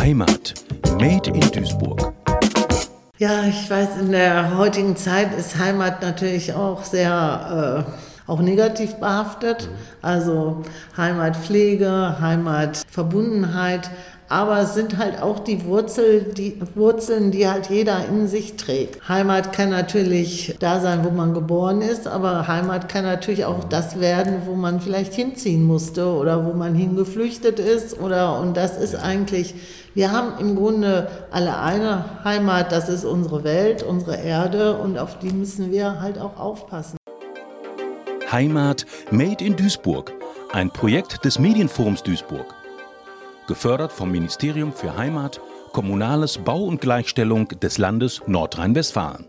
Heimat. Made in Duisburg. Ja, ich weiß, in der heutigen Zeit ist Heimat natürlich auch sehr äh, auch negativ behaftet. Also Heimatpflege, Heimatverbundenheit. Aber es sind halt auch die, Wurzel, die Wurzeln, die halt jeder in sich trägt. Heimat kann natürlich da sein, wo man geboren ist, aber Heimat kann natürlich auch das werden, wo man vielleicht hinziehen musste oder wo man hingeflüchtet ist. Oder, und das ist eigentlich, wir haben im Grunde alle eine Heimat, das ist unsere Welt, unsere Erde und auf die müssen wir halt auch aufpassen. Heimat Made in Duisburg. Ein Projekt des Medienforums Duisburg gefördert vom Ministerium für Heimat, Kommunales Bau und Gleichstellung des Landes Nordrhein-Westfalen.